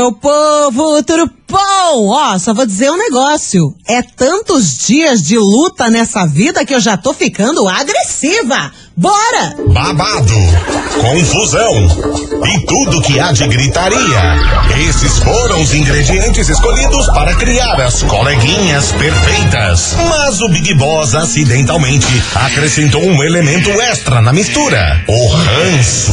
meu povo, bom? Ó, só vou dizer um negócio. É tantos dias de luta nessa vida que eu já tô ficando agressiva. Bora! Babado, confusão e tudo que há de gritaria. Esses foram os ingredientes escolhidos para criar as coleguinhas perfeitas. Mas o Big Boss acidentalmente acrescentou um elemento extra na mistura: o ranço.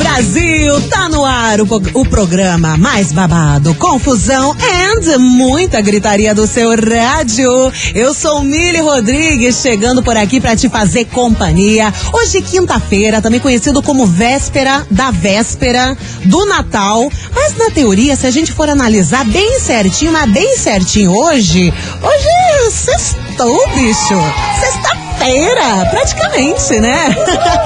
Brasil! Tá no ar o, o programa mais babado, confusão and muita gritaria do seu rádio. Eu sou Mili Rodrigues, chegando por aqui para te fazer companhia. Hoje, quinta-feira, também conhecido como véspera da véspera do Natal. Mas na teoria, se a gente for analisar bem certinho, mas bem certinho hoje, hoje é sextou, bicho. Sexta-feira, praticamente, né?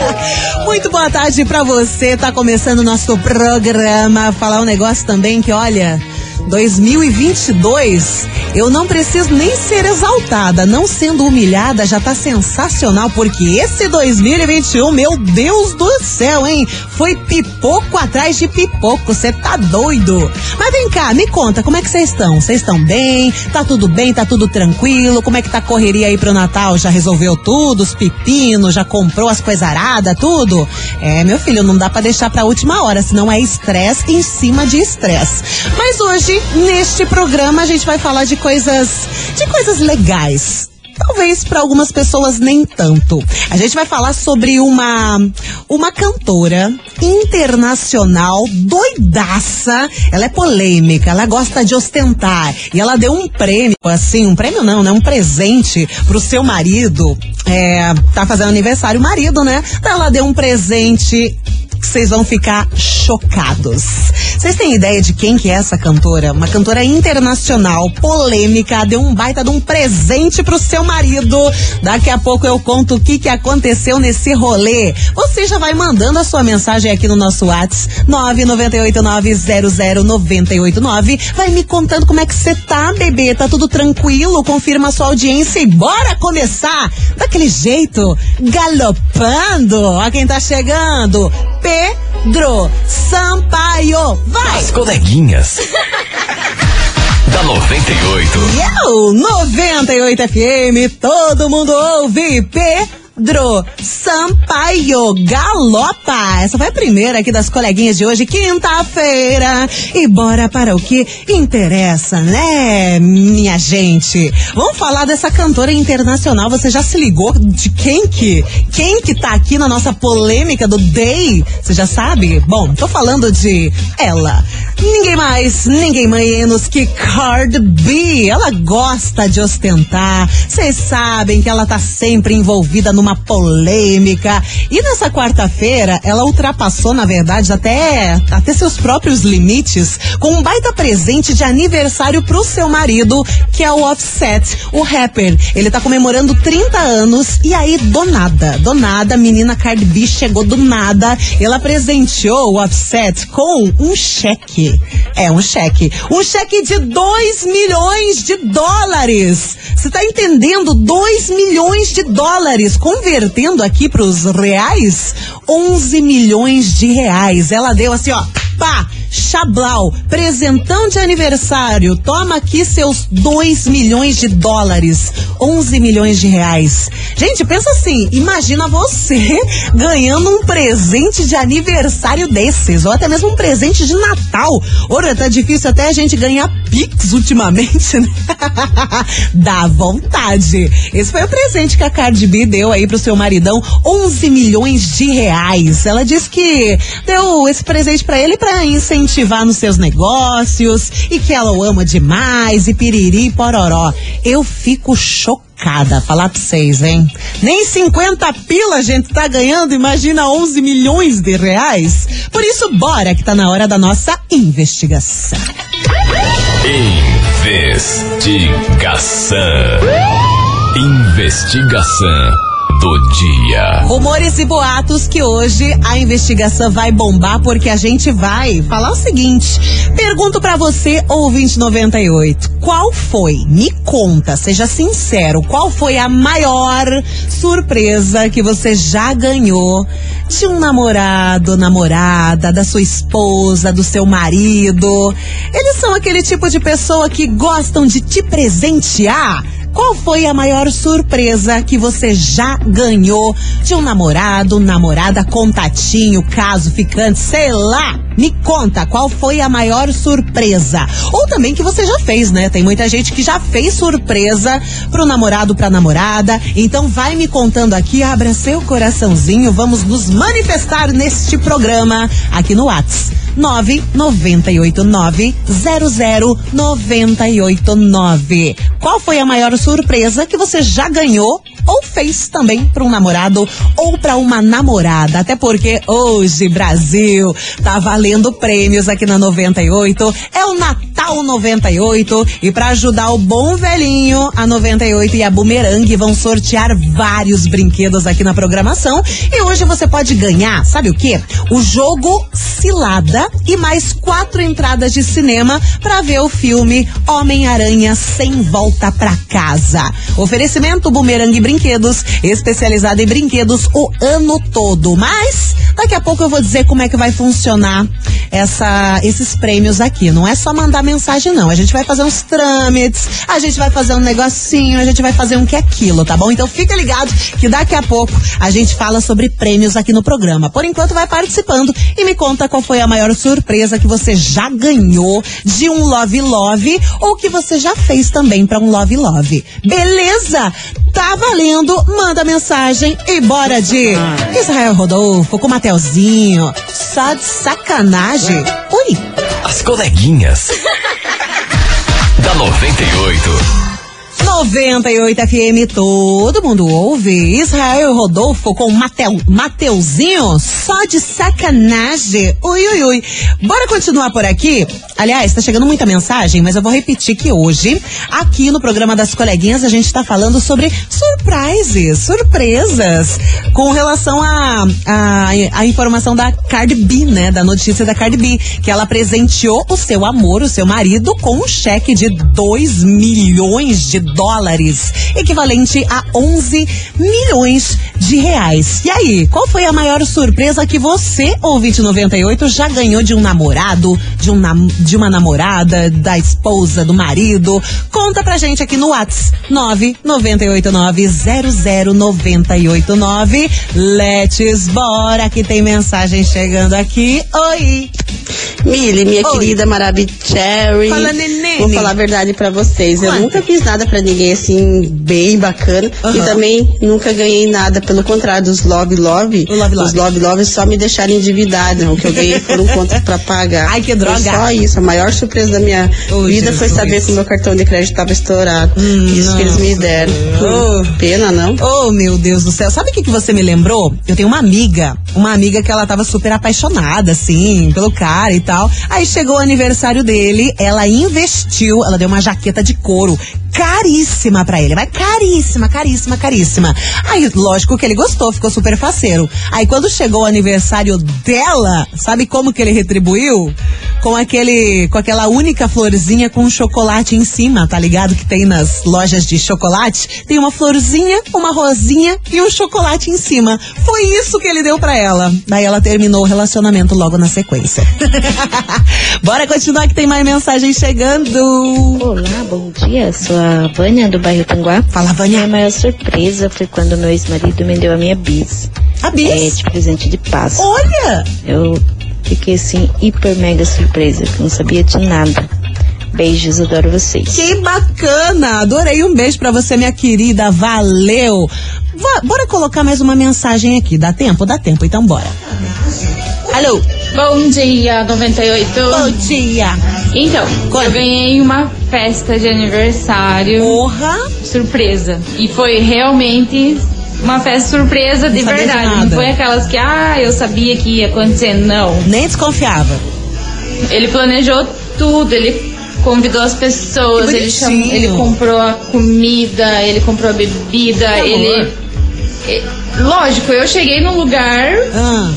Muito boa tarde pra você. Tá começando o nosso programa. Falar um negócio também que, olha. 2022, eu não preciso nem ser exaltada, não sendo humilhada já tá sensacional, porque esse 2021, meu Deus do céu, hein? Foi pipoco atrás de pipoco, você tá doido? Mas vem cá, me conta, como é que vocês estão? Vocês estão bem? Tá tudo bem? Tá tudo tranquilo? Como é que tá a correria aí pro Natal? Já resolveu tudo? Os pepinos? Já comprou as coisas aradas? Tudo? É, meu filho, não dá para deixar pra última hora, senão é estresse em cima de estresse. Mas hoje, neste programa, a gente vai falar de coisas, de coisas legais. Talvez para algumas pessoas nem tanto. A gente vai falar sobre uma uma cantora internacional doidaça. Ela é polêmica, ela gosta de ostentar e ela deu um prêmio assim, um prêmio não, né, um presente pro seu marido. É, tá fazendo aniversário o marido, né? Então ela deu um presente vocês vão ficar chocados. Vocês têm ideia de quem que é essa cantora? Uma cantora internacional, polêmica, deu um baita de um presente pro seu marido. Daqui a pouco eu conto o que que aconteceu nesse rolê. Você já vai mandando a sua mensagem aqui no nosso WhatsApp, 998900989. Vai me contando como é que você tá, bebê. Tá tudo tranquilo? Confirma a sua audiência e bora começar daquele jeito, galopando. Ó quem tá chegando. Pedro Sampaio. Vai! As coleguinhas. da 98. Eu, 98 FM, todo mundo ouve. Pedro Sampaio Galopa. Essa foi a primeira aqui das coleguinhas de hoje, quinta-feira. E bora para o que interessa, né, minha gente? Vamos falar dessa cantora internacional. Você já se ligou de quem que, quem que tá aqui na nossa polêmica do Day? Você já sabe? Bom, tô falando de ela. Ninguém mais, ninguém menos que Card B. Ela gosta de ostentar. Vocês sabem que ela tá sempre envolvida numa polêmica. E nessa quarta-feira, ela ultrapassou, na verdade, até, até seus próprios limites com um baita presente de aniversário pro seu marido, que é o Offset, o rapper. Ele tá comemorando 30 anos e aí, do nada, do nada, a menina Cardi B chegou do nada. Ela presenteou o Offset com um cheque. É, um cheque. Um cheque de 2 milhões de dólares. Você tá entendendo? 2 milhões de dólares. Convertendo aqui pros reais, 11 milhões de reais. Ela deu assim, ó, pá! Chablau, presentão de aniversário. Toma aqui seus 2 milhões de dólares, 11 milhões de reais. Gente, pensa assim, imagina você ganhando um presente de aniversário desses, ou até mesmo um presente de Natal. Ora, tá difícil até a gente ganhar Pix ultimamente, né? Dá vontade. Esse foi o presente que a Cardi B deu aí pro seu maridão, 11 milhões de reais. Ela disse que deu esse presente para ele para incentivar nos seus negócios e que ela o ama demais e piriri pororó. Eu fico chocada, falar pra vocês, hein? Nem 50 pila a gente tá ganhando, imagina 11 milhões de reais. Por isso, bora que tá na hora da nossa investigação. Investigação. Investigação do dia. Rumores e boatos que hoje a investigação vai bombar porque a gente vai falar o seguinte. Pergunto para você, ouvinte 98, qual foi? Me conta, seja sincero, qual foi a maior surpresa que você já ganhou de um namorado, namorada, da sua esposa, do seu marido? Eles são aquele tipo de pessoa que gostam de te presentear qual foi a maior surpresa que você já ganhou de um namorado, namorada, contatinho, caso, ficante, sei lá? Me conta qual foi a maior surpresa. Ou também que você já fez, né? Tem muita gente que já fez surpresa pro namorado, pra namorada. Então vai me contando aqui, abra seu coraçãozinho, vamos nos manifestar neste programa aqui no WhatsApp. 998900989. Qual foi a maior surpresa que você já ganhou ou fez também para um namorado ou para uma namorada? Até porque hoje, Brasil, tá valendo prêmios aqui na 98. É o Natal 98 e para ajudar o bom velhinho, a 98 e a Boomerang vão sortear vários brinquedos aqui na programação. E hoje você pode ganhar, sabe o que? O jogo Cilada e mais quatro entradas de cinema para ver o filme Homem-Aranha Sem Volta para Casa. Oferecimento Boomerang Brinquedos, especializado em brinquedos o ano todo. Mas daqui a pouco eu vou dizer como é que vai funcionar essa, esses prêmios aqui. Não é só mandar mensagem, não. A gente vai fazer uns trâmites, a gente vai fazer um negocinho, a gente vai fazer um que aquilo, tá bom? Então fica ligado que daqui a pouco a gente fala sobre prêmios aqui no programa. Por enquanto vai participando e me conta qual foi a maior surpresa que você já ganhou de um Love Love ou que você já fez também para um Love Love. Beleza? Tá valendo? Manda mensagem e bora de Israel Rodolfo com Mateuzinho. Só de sacanagem. Ui. As coleguinhas. da 98. 98 FM, todo mundo ouve. Israel Rodolfo com Mateu, Mateuzinho, só de sacanagem. Ui, ui, ui. Bora continuar por aqui? Aliás, tá chegando muita mensagem, mas eu vou repetir que hoje, aqui no programa das coleguinhas, a gente tá falando sobre surprises, surpresas, com relação a, a, a informação da Cardi B, né? Da notícia da Cardi B, que ela presenteou o seu amor, o seu marido, com um cheque de 2 milhões de dólares, equivalente a 11 milhões de reais. E aí, qual foi a maior surpresa que você, ouvinte 98, já ganhou de um namorado, de, um nam de uma namorada, da esposa, do marido? Conta pra gente aqui no WhatsApp 998900989. Let's bora que tem mensagem chegando aqui. Oi! Mili, minha Oi. querida Marabicherry. Fala, neném. Vou falar a verdade pra vocês. Eu Conta. nunca fiz nada pra ninguém assim, bem bacana. Aham. E também nunca ganhei nada. Pelo contrário, dos Love Love. Love. Os Love Love só me deixaram endividada. O que eu ganhei foram contas pra pagar. Ai, que droga. Foi só isso. A maior surpresa da minha Oh, vida foi Jesus. saber que o meu cartão de crédito tava estourado. isso que eles me deram. Oh. Hum, Pena, não? Oh, meu Deus do céu. Sabe o que, que você me lembrou? Eu tenho uma amiga, uma amiga que ela tava super apaixonada, assim, pelo cara e tal. Aí chegou o aniversário dele, ela investiu, ela deu uma jaqueta de couro caríssima pra ele, mas caríssima, caríssima, caríssima. Aí, lógico que ele gostou, ficou super faceiro. Aí, quando chegou o aniversário dela, sabe como que ele retribuiu? Com aquele, com aquela única florzinha com um chocolate em cima, tá ligado? Que tem nas lojas de chocolate. Tem uma florzinha, uma rosinha e um chocolate em cima. Foi isso que ele deu pra ela. Daí ela terminou o relacionamento logo na sequência. Bora continuar que tem mais mensagem chegando. Olá, bom dia. Sou a Vânia do bairro Tanguá. Fala, Vânia. Minha maior surpresa foi quando meu ex-marido me deu a minha bis. A É, Bis. de presente de Páscoa. Olha! Eu fiquei assim, hiper mega surpresa, que não sabia de nada. Beijos, adoro vocês. Que bacana! Adorei um beijo pra você, minha querida. Valeu! Va- bora colocar mais uma mensagem aqui. Dá tempo? Dá tempo, então bora. Alô? Bom dia, 98. Bom dia! Então, Conta. eu ganhei uma festa de aniversário Porra! surpresa. E foi realmente uma festa surpresa de Não de verdade. nada. Não foi aquelas que, ah, eu sabia que ia acontecer. Não. Nem desconfiava. Ele planejou tudo, ele convidou as pessoas, ele, chamou, ele comprou a comida, ele comprou a bebida, ele lógico, eu cheguei no lugar Ah,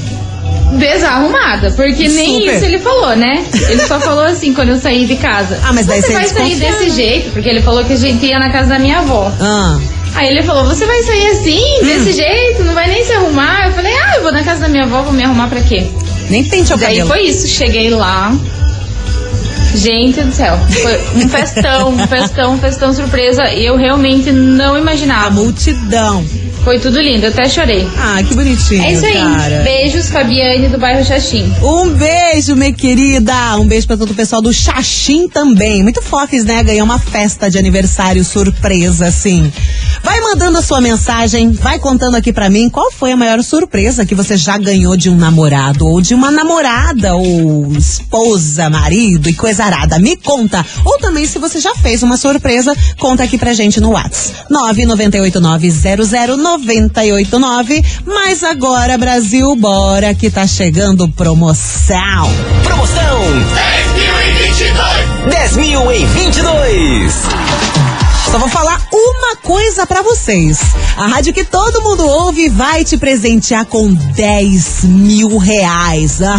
desarrumada, porque nem Super. isso ele falou, né? Ele só falou assim quando eu saí de casa. Ah, mas daí você você vai sair desse né? jeito, porque ele falou que a gente ia na casa da minha avó. ah. Aí ele falou, você vai sair assim, Hum. desse jeito, não vai nem se arrumar? Eu falei, ah, eu vou na casa da minha avó, vou me arrumar pra quê? Nem pente o Daí cabelo. foi isso, cheguei lá. Gente do céu, foi um festão, um festão, um festão surpresa. Eu realmente não A imaginava. multidão. Foi tudo lindo, eu até chorei. Ah, que bonitinho, É isso aí. cara. Beijos, Fabiane do bairro Xaxim. Um beijo, minha querida. Um beijo pra todo o pessoal do Xaxim também. Muito foques, né? Ganhar uma festa de aniversário surpresa, assim. Vai mandando a sua mensagem, vai contando aqui pra mim qual foi a maior surpresa que você já ganhou de um namorado ou de uma namorada ou esposa, marido e coisa arada. Me conta. Ou também se você já fez uma surpresa, conta aqui pra gente no WhatsApp. 998900989. Mas agora, Brasil, bora que tá chegando promoção. Promoção 10 mil em 22. Só vou falar uma coisa pra vocês. A rádio que todo mundo ouve vai te presentear com 10 mil reais.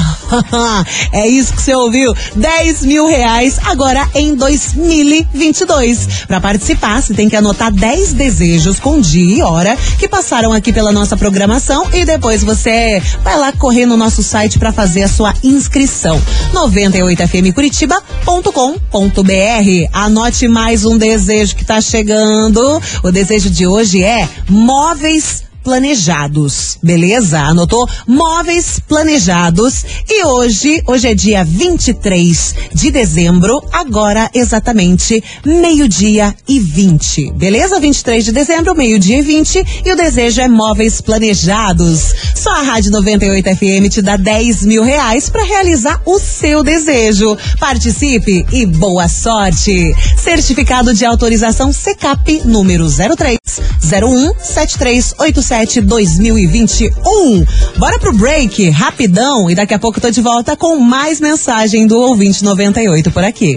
É isso que você ouviu? 10 mil reais agora em 2022. Pra participar, você tem que anotar 10 desejos com dia e hora que passaram aqui pela nossa programação e depois você vai lá correr no nosso site pra fazer a sua inscrição. 98fmcuritiba.com.br. Anote mais um desejo que tá chegando. O desejo de hoje é móveis planejados, beleza? Anotou? Móveis planejados. E hoje, hoje é dia 23 de dezembro, agora exatamente meio-dia e 20. Beleza? 23 de dezembro, meio-dia e 20. E o desejo é móveis planejados. Só a Rádio 98 FM te dá 10 mil reais para realizar o seu desejo. Participe e boa sorte. Certificado de autorização CCAP número 03 01 7387 2021. Bora pro break, rapidão, e daqui a pouco eu tô de volta com mais mensagem do ouvinte 98 por aqui.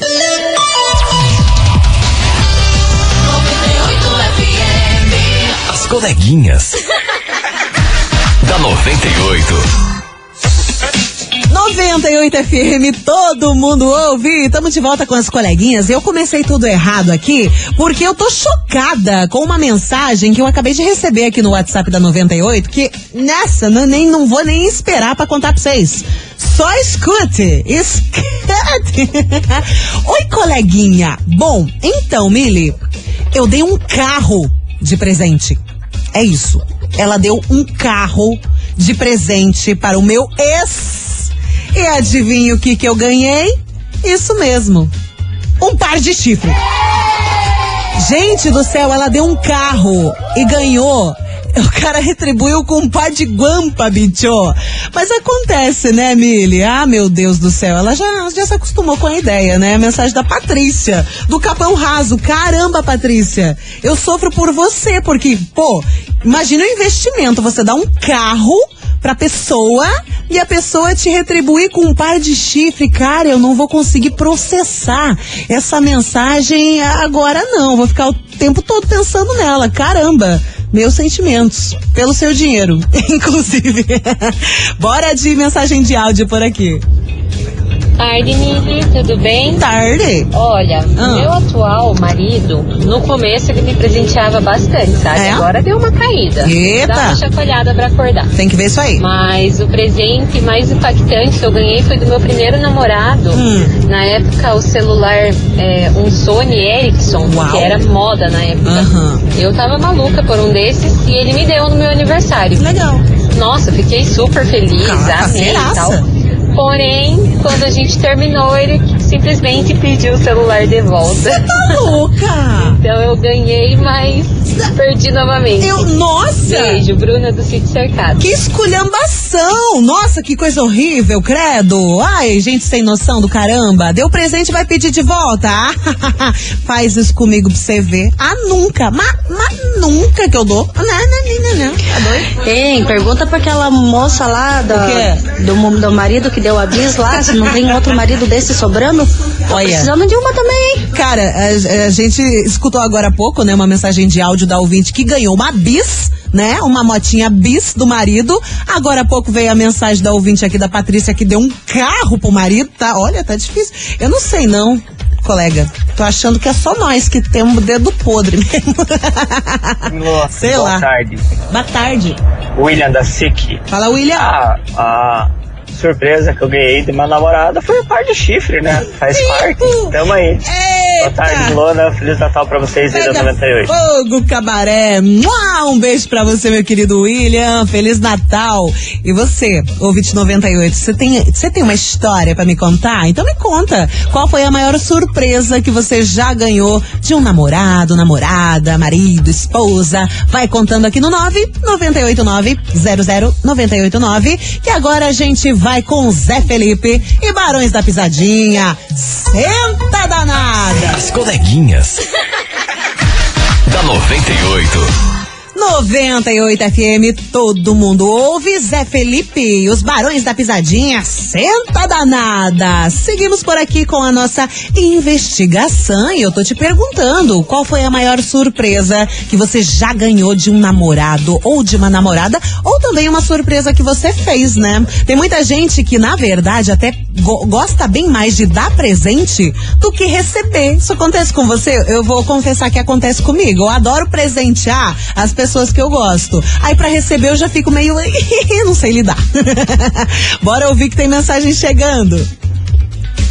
As coleguinhas. da 98. 98 FM, todo mundo ouve. Estamos de volta com as coleguinhas. Eu comecei tudo errado aqui porque eu tô chocada com uma mensagem que eu acabei de receber aqui no WhatsApp da 98 que nessa não, nem, não vou nem esperar pra contar pra vocês. Só escute, escute. Oi, coleguinha. Bom, então, Mili, eu dei um carro de presente. É isso. Ela deu um carro de presente para o meu ex. E adivinha o que que eu ganhei? Isso mesmo. Um par de chifre. Gente do céu, ela deu um carro e ganhou. O cara retribuiu com um par de guampa, bicho. Mas acontece, né, Mili? Ah, meu Deus do céu. Ela já, já se acostumou com a ideia, né? A mensagem da Patrícia, do Capão Raso. Caramba, Patrícia. Eu sofro por você, porque, pô, imagina o investimento. Você dá um carro pra pessoa e a pessoa te retribuir com um par de chifre. Cara, eu não vou conseguir processar essa mensagem agora, não. Vou ficar o tempo todo pensando nela. Caramba! Meus sentimentos pelo seu dinheiro, inclusive. Bora de mensagem de áudio por aqui. Tarde, Mili, tudo bem? Tarde. Olha, Ah. meu atual marido, no começo ele me presenteava bastante, sabe? É? Agora deu uma caída. Eita. Dá uma chacoalhada pra acordar. Tem que ver isso aí. Mas o presente mais impactante que eu ganhei foi do meu primeiro namorado. Hum. Na época, o celular, é, um Sony Ericsson, Uau. que era moda na época. Aham. Eu tava maluca por um desses e ele me deu no meu aniversário. Legal. Nossa, fiquei super feliz, Caraca, amei e tal. Porém, quando a gente terminou, ele simplesmente pediu o celular de volta. Tá louca! Então eu ganhei, mas perdi novamente. Eu, nossa! Beijo, Bruna do Sítio Cercado. Que esculhambação! Nossa, que coisa horrível, credo! Ai, gente sem noção do caramba! Deu presente e vai pedir de volta? Ah, faz isso comigo pra você ver. Ah, nunca! Mas, mas nunca que eu dou. Não, não, não, não. Tá doido? Hein, pergunta pra aquela moça lá da, quê? do, mo- do marido que deu a bis lá, se não tem outro marido desse sobrando. Tô Olha. precisando de uma também, hein? Cara, a, a gente escutou agora há pouco, né, uma mensagem de áudio da ouvinte que ganhou uma bis né? Uma motinha bis do marido. Agora há pouco veio a mensagem da ouvinte aqui da Patrícia que deu um carro pro marido, tá? Olha, tá difícil. Eu não sei não, colega. Tô achando que é só nós que temos o dedo podre mesmo. Nossa, Sei boa lá. tarde. Boa tarde. William da SIC. Fala, William. Ah, a surpresa que eu ganhei de uma namorada foi o par de chifre, né? Faz parte. Tamo aí. Boa tarde, Lona. Feliz Natal pra vocês aí da Pega 98. Fogo Cabaré. Um beijo pra você, meu querido William. Feliz Natal. E você, ouvinte 98, você tem, você tem uma história pra me contar? Então me conta. Qual foi a maior surpresa que você já ganhou de um namorado, namorada, marido, esposa? Vai contando aqui no 998900989. E agora a gente vai com Zé Felipe e Barões da Pisadinha. Senta danada! As coleguinhas. da 98. 98 FM, todo mundo ouve. Zé Felipe e os Barões da Pisadinha, senta danada. Seguimos por aqui com a nossa investigação e eu tô te perguntando, qual foi a maior surpresa que você já ganhou de um namorado ou de uma namorada, ou também uma surpresa que você fez, né? Tem muita gente que, na verdade, até go- gosta bem mais de dar presente do que receber. Isso acontece com você? Eu vou confessar que acontece comigo. Eu adoro presentear as pessoas que eu gosto. Aí pra receber eu já fico meio não sei lidar. Bora ouvir que tem mensagem chegando.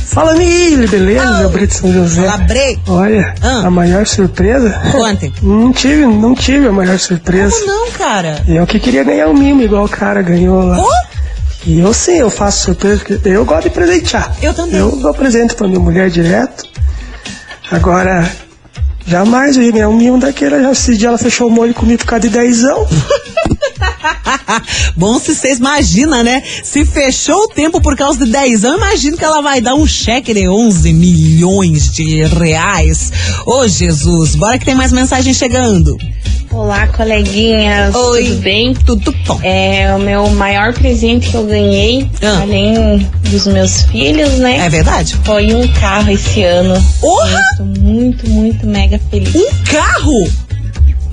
Fala, Mili, beleza? É o Brito São José. Fala, Bre. Olha, Ah. a maior surpresa. Conte. Não tive, não tive a maior surpresa. Como não, cara? Eu que queria ganhar um mimo igual o cara ganhou lá. Oh, E eu sim, eu faço surpresa, porque eu gosto de presentear. Eu também. Eu dou presente pra minha mulher direto. Agora, jamais eu ia ganhar um mimo daquele. Já esse dia ela fechou o molho comigo por causa de dezão. Bom, se vocês imaginam, né? Se fechou o tempo por causa de 10 anos, imagino que ela vai dar um cheque de 11 milhões de reais. Ô, Jesus, bora que tem mais mensagem chegando. Olá, coleguinhas. Oi. Tudo bem? Tudo bom. É o meu maior presente que eu ganhei, Ah. além dos meus filhos, né? É verdade? Foi um carro esse ano. Porra! Eu Estou muito, muito mega feliz. Um carro?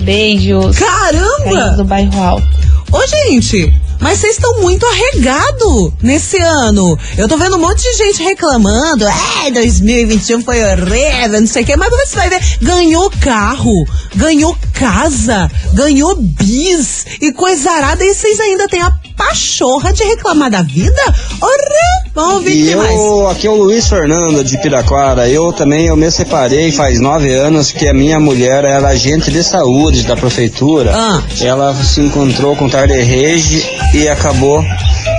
Beijos. Caramba! do bairro Alto. Ô, gente, mas vocês estão muito arregado nesse ano. Eu tô vendo um monte de gente reclamando. É, 2021 foi horrível, não sei o quê. Mas você vai ver, ganhou carro, ganhou casa, ganhou bis e coisa arada. E vocês ainda têm a pachorra de reclamar da vida? Ora, vamos ouvir E que mais. eu, aqui é o Luiz Fernando de Piraquara. Eu também eu me separei faz nove anos que a minha mulher era agente de saúde da prefeitura. Ah. Ela se encontrou com o Tarderrege e acabou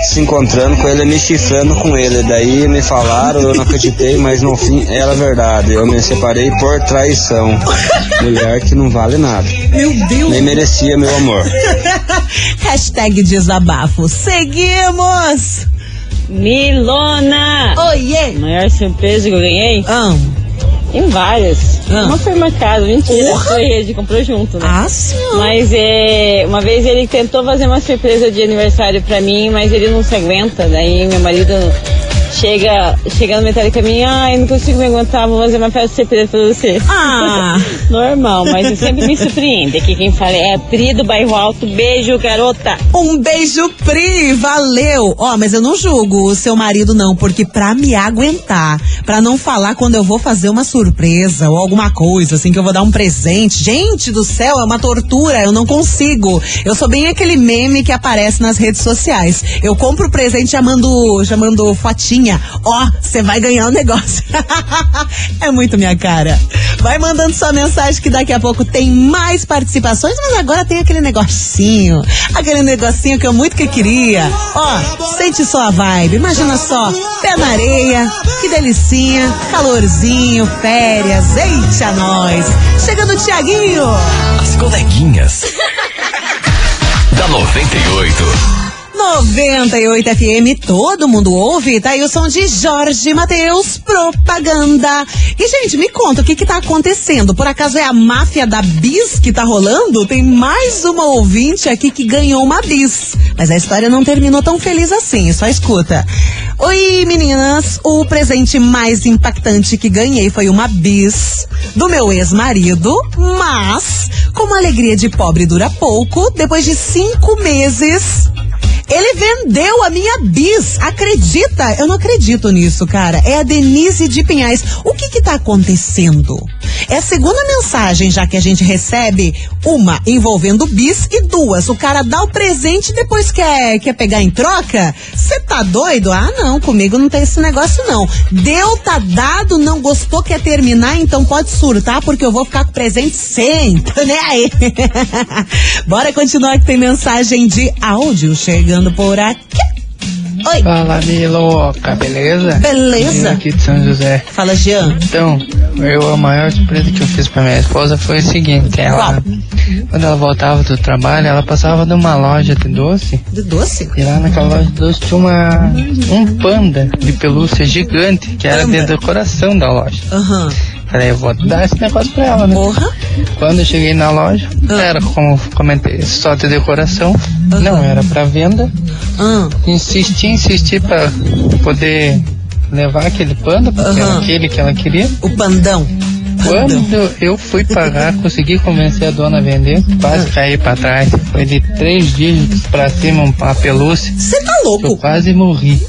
se encontrando com ele, me chifrando com ele. Daí me falaram, eu não acreditei, mas no fim era verdade. Eu me separei por traição. Mulher que não vale nada. Meu Deus. Nem merecia meu amor. Hashtag desabafo. Seguimos. Milona! Oiê! Maior surpresa que eu ganhei? Ah. Tem várias. Ah. Uma foi marcada, mentira, Porra! foi rede, comprou junto, né? Ah, sim. Mas é, uma vez ele tentou fazer uma surpresa de aniversário pra mim, mas ele não se aguenta. Daí meu marido chega, chega no metade do caminho, ai, não consigo me aguentar, vou fazer uma festa surpresa pra você. Ah. Normal, mas sempre me surpreende. Aqui quem fala é a Pri do Bairro Alto. Beijo, garota. Um beijo, Pri, valeu. Ó, mas eu não julgo o seu marido não, porque pra me aguentar, pra não falar quando eu vou fazer uma surpresa ou alguma coisa, assim, que eu vou dar um presente. Gente do céu, é uma tortura, eu não consigo. Eu sou bem aquele meme que aparece nas redes sociais. Eu compro o presente chamando, chamando fotinha. Ó, você vai ganhar um negócio. é muito minha cara. Vai mandando sua mensagem que daqui a pouco tem mais participações, mas agora tem aquele negocinho, aquele negocinho que eu muito que queria. Ó, sente só a vibe, imagina só, pé na areia, que delicinha, calorzinho, férias, eita nós. Chegando o Tiaguinho. As coleguinhas. da 98. 98 FM, todo mundo ouve, tá aí o som de Jorge Matheus, propaganda. E, gente, me conta, o que que tá acontecendo? Por acaso é a máfia da bis que tá rolando? Tem mais uma ouvinte aqui que ganhou uma bis. Mas a história não terminou tão feliz assim, só escuta. Oi, meninas, o presente mais impactante que ganhei foi uma bis do meu ex-marido, mas Como a alegria de pobre dura pouco, depois de cinco meses, ele vendeu a minha bis. Acredita? Eu não acredito nisso, cara. É a Denise de Pinhais. O que que tá acontecendo? É a segunda mensagem já que a gente recebe, uma envolvendo bis e duas. O cara dá o presente e depois quer, quer pegar em troca? Você tá doido? Ah, não, comigo não tem esse negócio não. Deu, tá dado, não gostou, quer terminar, então pode surtar porque eu vou ficar com presente sem. Nem aí. Bora continuar que tem mensagem de áudio chegando por aqui. Oi. Fala, Miloca, beleza? Beleza. Aqui de São José. Fala, Jean. Então, eu, a maior surpresa que eu fiz pra minha esposa foi o seguinte, ela, quando ela voltava do trabalho, ela passava numa loja de doce. De doce? E lá naquela loja de doce tinha uma, um panda de pelúcia gigante, que era de decoração da loja. Aham. Falei, eu vou dar esse negócio pra ela, né? Porra. Quando eu cheguei na loja, era como comentei, só de decoração, não era pra venda. Insisti, insisti pra poder levar aquele panda, porque era aquele que ela queria. O pandão. Quando eu fui pagar, consegui convencer a dona a vender, quase caí pra trás. Foi de três dígitos pra cima uma pelúcia. Você tá louco? Eu quase morri.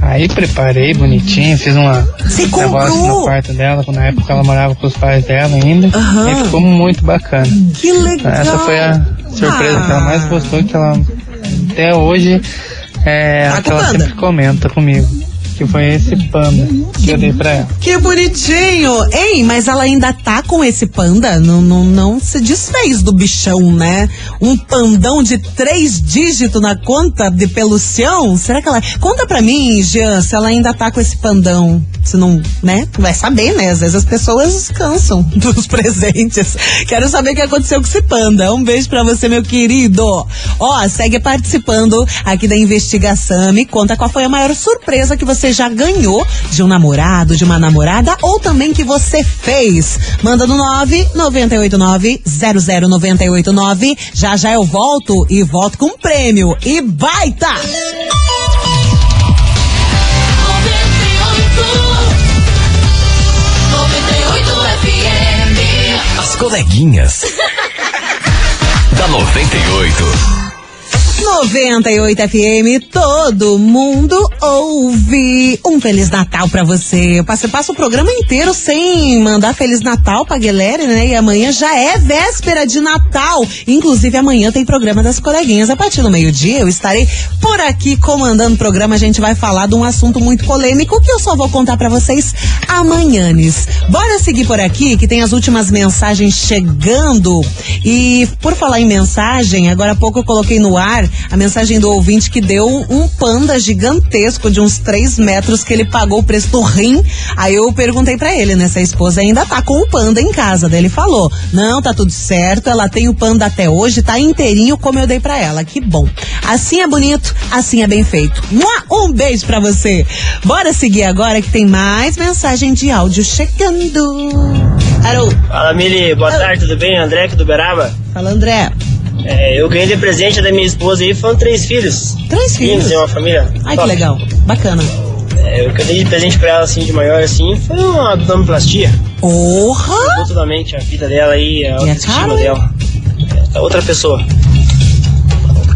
Aí preparei bonitinho, fiz uma Você negócio comprou? no quarto dela, na época ela morava com os pais dela ainda. Aham. E ficou muito bacana. Que legal. Essa foi a surpresa que ela mais gostou, que ela até hoje é Tá a com que ela sempre comenta comigo. Que foi esse panda que eu dei pra ela. Que bonitinho! Ei, mas ela ainda tá com esse panda? Não, não, não se desfez do bichão, né? Um pandão de três dígitos na conta de pelucião? Será que ela. Conta pra mim, Jean, se ela ainda tá com esse pandão. Se não, né? Vai saber, né? Às vezes as pessoas cansam dos presentes. Quero saber o que aconteceu com esse panda. Um beijo pra você, meu querido. Ó, segue participando aqui da investigação. Me conta qual foi a maior surpresa que você já ganhou de um namorado, de uma namorada ou também que você fez. Manda no 998900989. Já já eu volto e volto com um prêmio. E baita! As coleguinhas. da 98. 98 FM, todo mundo ouve. Um Feliz Natal pra você. Eu passo, passo o programa inteiro sem mandar Feliz Natal pra galera, né? E amanhã já é véspera de Natal. Inclusive, amanhã tem programa das coleguinhas. A partir do meio-dia, eu estarei por aqui comandando o programa. A gente vai falar de um assunto muito polêmico que eu só vou contar pra vocês amanhãs. Bora seguir por aqui, que tem as últimas mensagens chegando. E por falar em mensagem, agora há pouco eu coloquei no ar a mensagem do ouvinte que deu um panda gigantesco de uns 3 metros que ele pagou o preço do rim. Aí eu perguntei pra ele, né, se a esposa ainda tá com o panda em casa. Daí ele falou: Não, tá tudo certo, ela tem o panda até hoje, tá inteirinho como eu dei pra ela. Que bom. Assim é bonito, assim é bem feito. Um beijo pra você. Bora seguir agora que tem mais mensagem de áudio chegando. Alô? Fala, Mili. Boa tarde, tudo bem? André aqui do Beraba. Fala, André. É, eu ganhei de presente da minha esposa aí, foram três filhos. Três filhos? Tem uma família. Ai, que top. legal. Bacana. É, o que eu dei de presente pra ela, assim, de maior, assim, foi uma abdominoplastia. Porra! Mudou totalmente a vida dela aí, a é autoestima hein? dela. É, outra pessoa.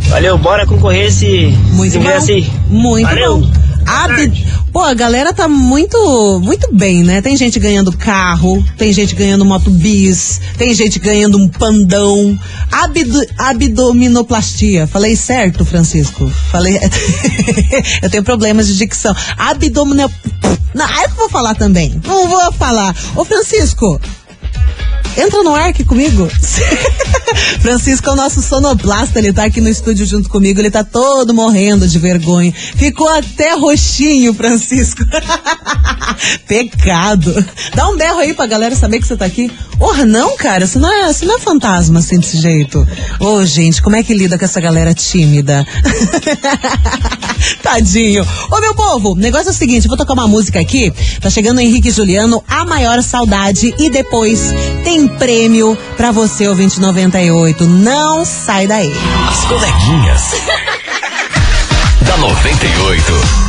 Valeu, bora concorrer esse, Muito ingresso bom. aí. Muito Valeu. bom. Ab- Pô, a galera tá muito, muito bem, né? Tem gente ganhando carro, tem gente ganhando moto bis, tem gente ganhando um pandão. Abdo- abdominoplastia. Falei certo, Francisco? Falei. eu tenho problemas de dicção. Abdominop... Não, eu vou falar também. Não vou falar. Ô, Francisco, Entra no ar aqui comigo. Francisco é o nosso sonoplasta, ele tá aqui no estúdio junto comigo, ele tá todo morrendo de vergonha. Ficou até roxinho, Francisco. Pecado. Dá um berro aí pra galera saber que você tá aqui. Porra, não, cara, você não é, você não é fantasma assim desse jeito. Ô, gente, como é que lida com essa galera tímida? Tadinho. Ô, meu povo, o negócio é o seguinte, vou tocar uma música aqui. Tá chegando o Henrique e Juliano, A Maior Saudade. E depois tem prêmio pra você, ouvinte 98. Não sai daí. As coleguinhas. da 98.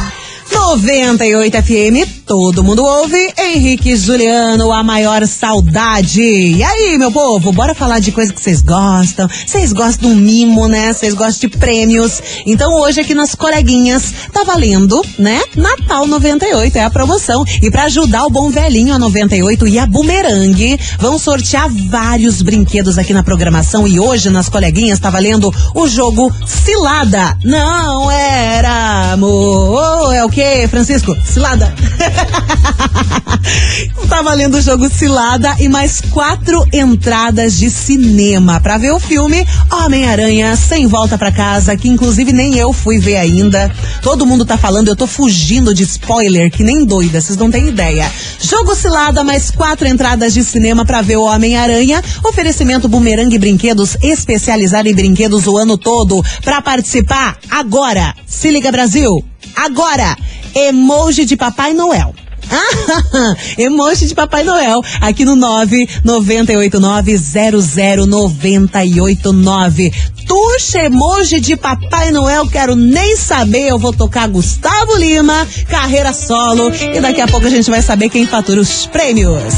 98 FM, todo mundo ouve. Henrique Juliano, a maior saudade. E aí, meu povo, bora falar de coisa que vocês gostam. Vocês gostam do mimo, né? Vocês gostam de prêmios. Então hoje aqui nas coleguinhas tá valendo, né? Natal 98 é a promoção. E para ajudar o bom velhinho a 98 e a Boomerang, vão sortear vários brinquedos aqui na programação. E hoje nas coleguinhas tá valendo o jogo Cilada. Não era amor. É o que, Francisco? Cilada. tá valendo o jogo Cilada e mais quatro entradas de cinema para ver o filme Homem-Aranha Sem Volta para Casa, que inclusive nem eu fui ver ainda. Todo mundo tá falando, eu tô fugindo de spoiler, que nem doida, vocês não têm ideia. Jogo Cilada, mais quatro entradas de cinema para ver o Homem-Aranha. Oferecimento Bumerangue Brinquedos, especializado em brinquedos o ano todo. Para participar, agora. Se liga Brasil, agora. Emoji de Papai Noel. emoji de Papai Noel aqui no 998900989. Tuxa emoji de Papai Noel, quero nem saber. Eu vou tocar Gustavo Lima, carreira solo. E daqui a pouco a gente vai saber quem fatura os prêmios.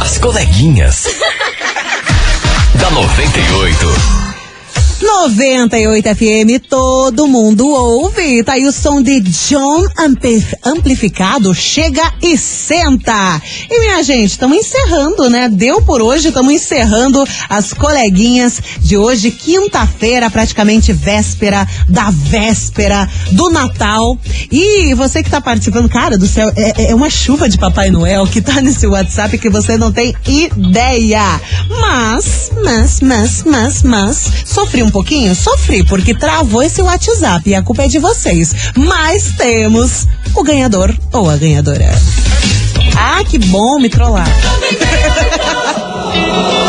As coleguinhas. da 98. 98 FM, todo mundo ouve. Tá aí o som de John Ampli- Amplificado. Chega e senta. E minha gente, estamos encerrando, né? Deu por hoje, estamos encerrando as coleguinhas de hoje, quinta-feira, praticamente véspera da véspera do Natal. E você que tá participando, cara do céu, é, é uma chuva de Papai Noel que tá nesse WhatsApp que você não tem ideia. Mas, mas, mas, mas, mas, sofri um pouquinho? Sofri, porque travou esse WhatsApp e a culpa é de vocês. Mas temos o ganhador ou a ganhadora. Ah, que bom me trollar.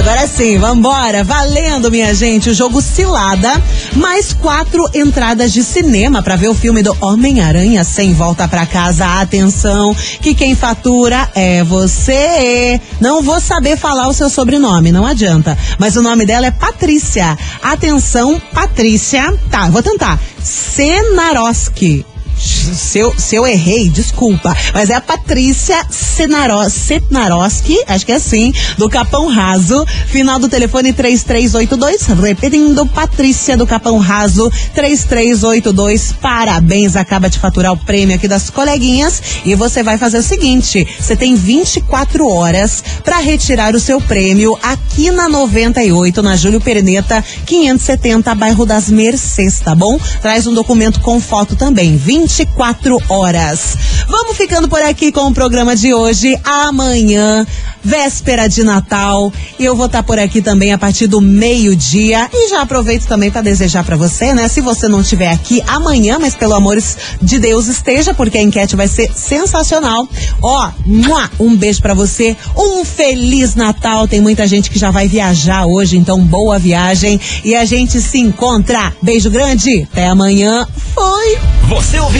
Agora sim, vambora. Valendo, minha gente, o jogo Cilada. Mais quatro entradas de cinema para ver o filme do Homem-Aranha sem volta pra casa. Atenção, que quem fatura é você. Não vou saber falar o seu sobrenome, não adianta. Mas o nome dela é Patrícia. Atenção, Patrícia. Tá, vou tentar. Senaroski. Se eu, se eu errei, desculpa. Mas é a Patrícia Setnaroski, acho que é assim, do Capão Raso. Final do telefone 3382. Repetindo, Patrícia do Capão Raso, 3382. Parabéns, acaba de faturar o prêmio aqui das coleguinhas. E você vai fazer o seguinte: você tem 24 horas para retirar o seu prêmio aqui na 98, na Júlio Perneta, 570, bairro das Mercês, tá bom? Traz um documento com foto também. 24 horas. Vamos ficando por aqui com o programa de hoje. Amanhã, véspera de Natal, eu vou estar por aqui também a partir do meio-dia. E já aproveito também para desejar para você, né? Se você não estiver aqui amanhã, mas pelo amor de Deus esteja, porque a enquete vai ser sensacional. Ó, um beijo para você, um feliz Natal. Tem muita gente que já vai viajar hoje, então boa viagem. E a gente se encontra. Beijo grande, até amanhã. Foi! Você ouviu?